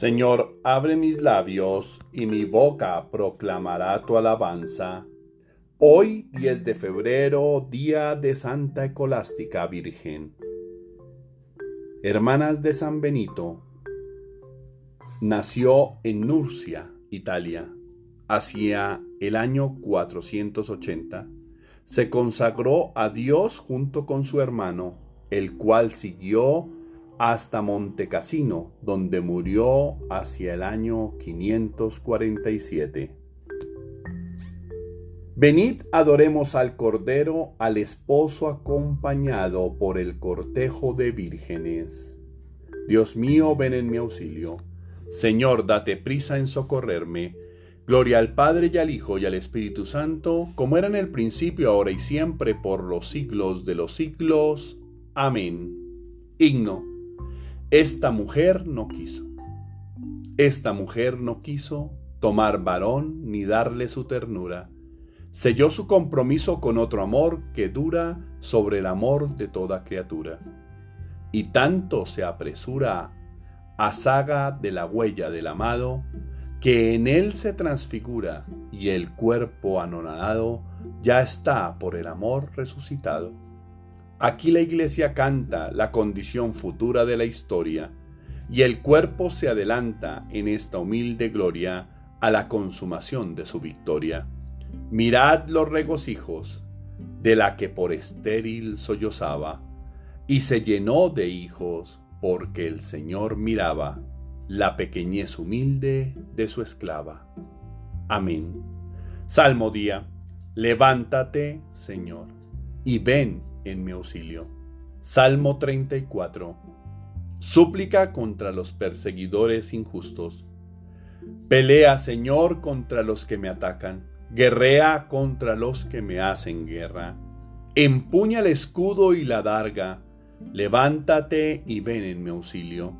Señor, abre mis labios y mi boca proclamará tu alabanza. Hoy, 10 de febrero, día de Santa Ecolástica Virgen. Hermanas de San Benito, nació en Nurcia, Italia, hacia el año 480. Se consagró a Dios junto con su hermano, el cual siguió hasta Montecassino, donde murió hacia el año 547. Venid, adoremos al Cordero, al esposo acompañado por el cortejo de vírgenes. Dios mío, ven en mi auxilio. Señor, date prisa en socorrerme. Gloria al Padre y al Hijo y al Espíritu Santo, como era en el principio, ahora y siempre, por los siglos de los siglos. Amén. Himno. Esta mujer no quiso. Esta mujer no quiso tomar varón ni darle su ternura. Selló su compromiso con otro amor que dura sobre el amor de toda criatura. Y tanto se apresura a saga de la huella del amado, que en él se transfigura y el cuerpo anonadado ya está por el amor resucitado. Aquí la iglesia canta la condición futura de la historia y el cuerpo se adelanta en esta humilde gloria a la consumación de su victoria. Mirad los regocijos de la que por estéril sollozaba y se llenó de hijos porque el Señor miraba la pequeñez humilde de su esclava. Amén. Salmo día. Levántate, Señor, y ven en mi auxilio. Salmo 34. Súplica contra los perseguidores injustos. Pelea, Señor, contra los que me atacan. Guerrea contra los que me hacen guerra. Empuña el escudo y la darga. Levántate y ven en mi auxilio.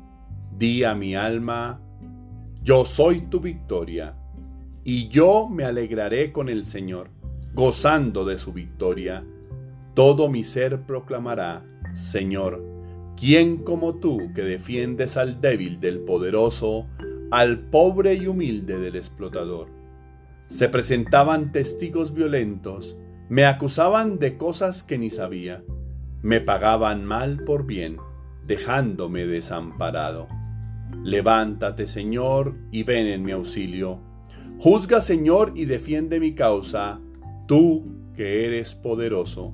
Di a mi alma, yo soy tu victoria, y yo me alegraré con el Señor, gozando de su victoria. Todo mi ser proclamará, Señor, ¿quién como tú que defiendes al débil del poderoso, al pobre y humilde del explotador? Se presentaban testigos violentos, me acusaban de cosas que ni sabía, me pagaban mal por bien, dejándome desamparado. Levántate, Señor, y ven en mi auxilio. Juzga, Señor, y defiende mi causa, tú que eres poderoso.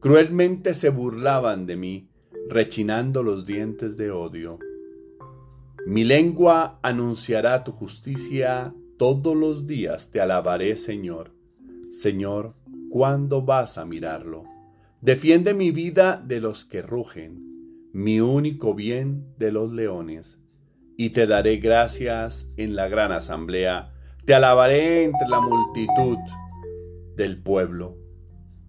Cruelmente se burlaban de mí, rechinando los dientes de odio. Mi lengua anunciará tu justicia, todos los días te alabaré, Señor. Señor, ¿cuándo vas a mirarlo? Defiende mi vida de los que rugen, mi único bien de los leones. Y te daré gracias en la gran asamblea, te alabaré entre la multitud del pueblo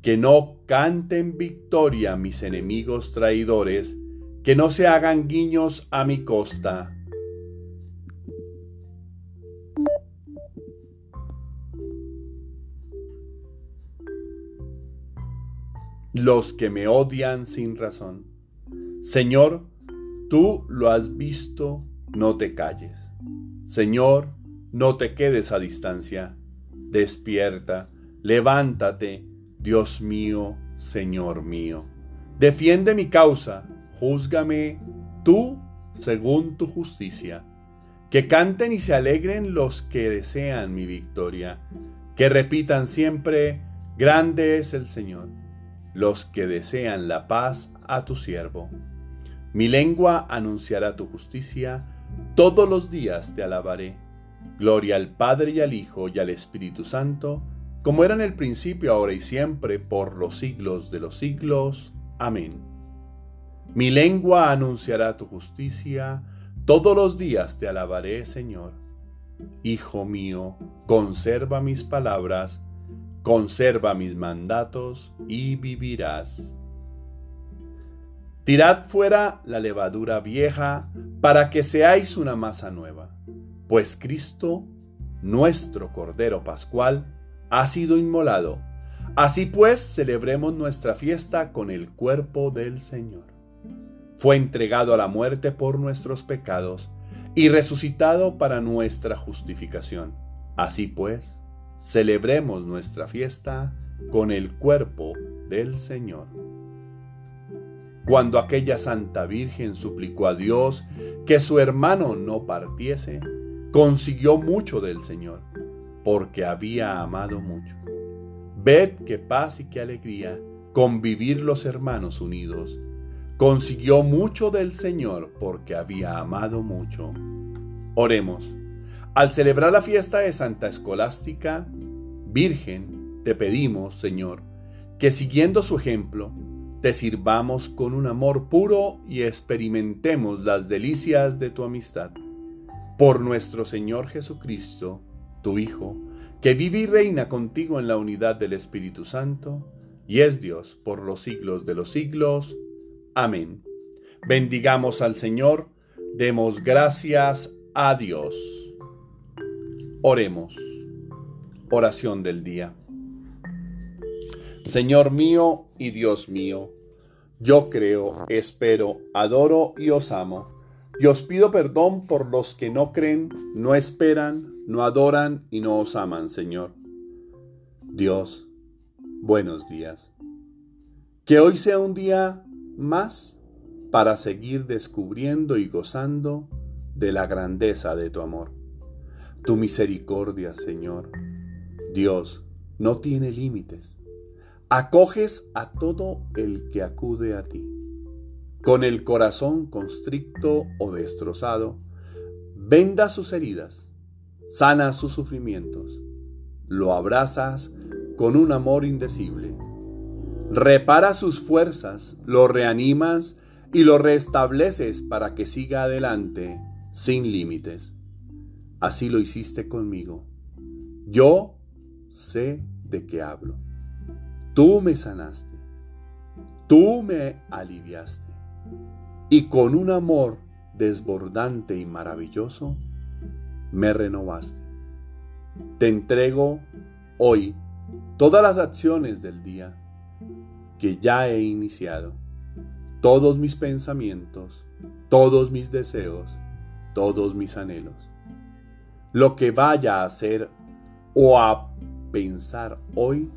que no canten victoria mis enemigos traidores, que no se hagan guiños a mi costa. Los que me odian sin razón. Señor, tú lo has visto, no te calles. Señor, no te quedes a distancia. Despierta, levántate, Dios mío, Señor mío. Defiende mi causa, júzgame tú según tu justicia. Que canten y se alegren los que desean mi victoria. Que repitan siempre, grande es el Señor. Los que desean la paz a tu siervo. Mi lengua anunciará tu justicia, todos los días te alabaré. Gloria al Padre y al Hijo y al Espíritu Santo, como era en el principio, ahora y siempre, por los siglos de los siglos. Amén. Mi lengua anunciará tu justicia, todos los días te alabaré, Señor. Hijo mío, conserva mis palabras, conserva mis mandatos y vivirás. Tirad fuera la levadura vieja para que seáis una masa nueva, pues Cristo, nuestro Cordero Pascual, ha sido inmolado. Así pues, celebremos nuestra fiesta con el cuerpo del Señor. Fue entregado a la muerte por nuestros pecados y resucitado para nuestra justificación. Así pues, celebremos nuestra fiesta con el cuerpo del Señor. Cuando aquella Santa Virgen suplicó a Dios que su hermano no partiese, consiguió mucho del Señor, porque había amado mucho. Ved qué paz y qué alegría convivir los hermanos unidos. Consiguió mucho del Señor porque había amado mucho. Oremos. Al celebrar la fiesta de Santa Escolástica, Virgen, te pedimos, Señor, que siguiendo su ejemplo, te sirvamos con un amor puro y experimentemos las delicias de tu amistad. Por nuestro Señor Jesucristo, tu Hijo, que vive y reina contigo en la unidad del Espíritu Santo, y es Dios por los siglos de los siglos. Amén. Bendigamos al Señor, demos gracias a Dios. Oremos. Oración del día. Señor mío y Dios mío, yo creo, espero, adoro y os amo. Y os pido perdón por los que no creen, no esperan, no adoran y no os aman, Señor. Dios, buenos días. Que hoy sea un día más para seguir descubriendo y gozando de la grandeza de tu amor. Tu misericordia, Señor. Dios, no tiene límites acoges a todo el que acude a ti. Con el corazón constricto o destrozado, venda sus heridas, sana sus sufrimientos, lo abrazas con un amor indecible, repara sus fuerzas, lo reanimas y lo restableces para que siga adelante sin límites. Así lo hiciste conmigo. Yo sé de qué hablo. Tú me sanaste, tú me aliviaste y con un amor desbordante y maravilloso me renovaste. Te entrego hoy todas las acciones del día que ya he iniciado, todos mis pensamientos, todos mis deseos, todos mis anhelos. Lo que vaya a hacer o a pensar hoy,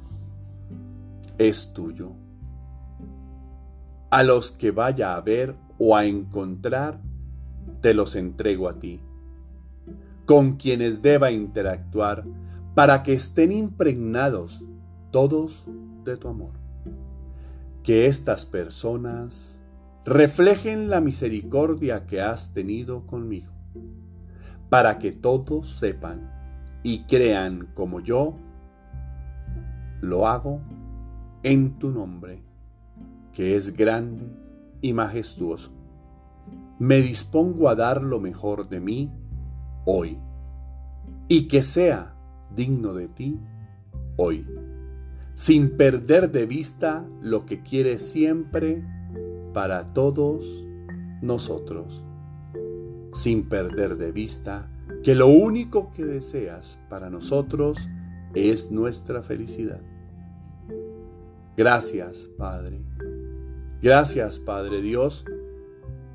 es tuyo. A los que vaya a ver o a encontrar, te los entrego a ti, con quienes deba interactuar para que estén impregnados todos de tu amor. Que estas personas reflejen la misericordia que has tenido conmigo, para que todos sepan y crean como yo lo hago en tu nombre, que es grande y majestuoso. Me dispongo a dar lo mejor de mí hoy, y que sea digno de ti hoy, sin perder de vista lo que quieres siempre para todos nosotros, sin perder de vista que lo único que deseas para nosotros es nuestra felicidad. Gracias, Padre. Gracias, Padre Dios,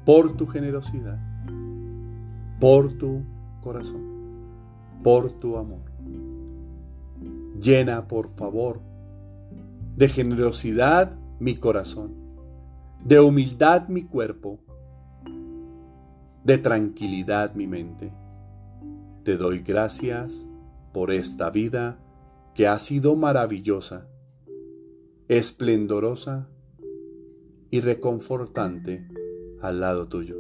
por tu generosidad, por tu corazón, por tu amor. Llena, por favor, de generosidad mi corazón, de humildad mi cuerpo, de tranquilidad mi mente. Te doy gracias por esta vida que ha sido maravillosa esplendorosa y reconfortante al lado tuyo.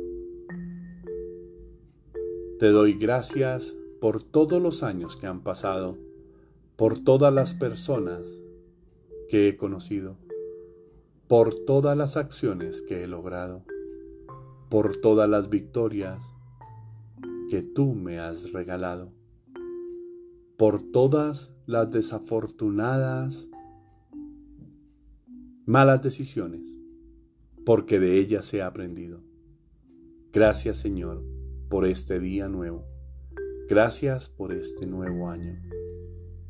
Te doy gracias por todos los años que han pasado, por todas las personas que he conocido, por todas las acciones que he logrado, por todas las victorias que tú me has regalado. por todas las desafortunadas malas decisiones, porque de ellas se ha aprendido. Gracias Señor por este día nuevo. Gracias por este nuevo año.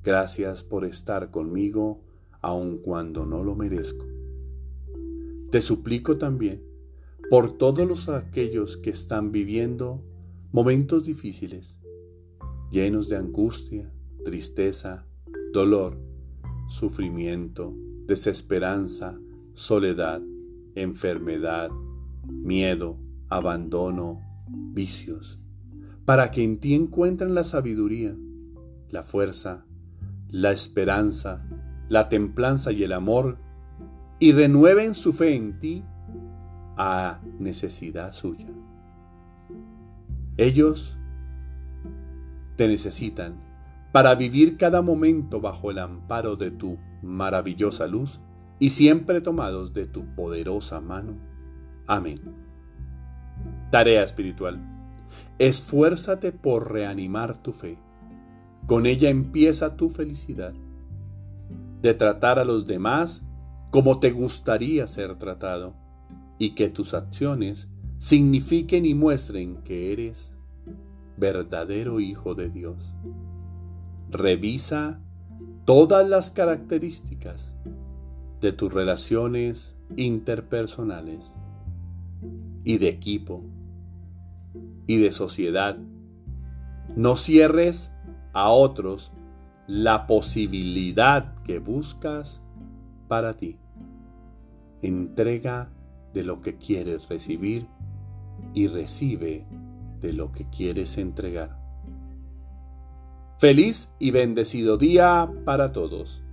Gracias por estar conmigo aun cuando no lo merezco. Te suplico también por todos los aquellos que están viviendo momentos difíciles, llenos de angustia, tristeza, dolor, sufrimiento, desesperanza, soledad, enfermedad, miedo, abandono, vicios, para que en ti encuentren la sabiduría, la fuerza, la esperanza, la templanza y el amor, y renueven su fe en ti a necesidad suya. Ellos te necesitan para vivir cada momento bajo el amparo de tu maravillosa luz y siempre tomados de tu poderosa mano. Amén. Tarea espiritual. Esfuérzate por reanimar tu fe. Con ella empieza tu felicidad. De tratar a los demás como te gustaría ser tratado y que tus acciones signifiquen y muestren que eres verdadero Hijo de Dios. Revisa todas las características de tus relaciones interpersonales y de equipo y de sociedad. No cierres a otros la posibilidad que buscas para ti. Entrega de lo que quieres recibir y recibe de lo que quieres entregar. Feliz y bendecido día para todos.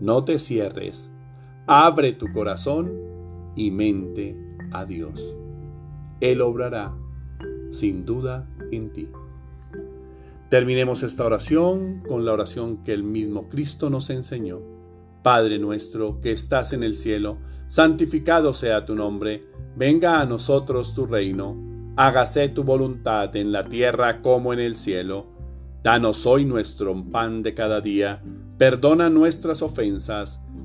No te cierres, abre tu corazón y mente a Dios. Él obrará sin duda en ti. Terminemos esta oración con la oración que el mismo Cristo nos enseñó. Padre nuestro que estás en el cielo, santificado sea tu nombre, venga a nosotros tu reino, hágase tu voluntad en la tierra como en el cielo. Danos hoy nuestro pan de cada día, perdona nuestras ofensas,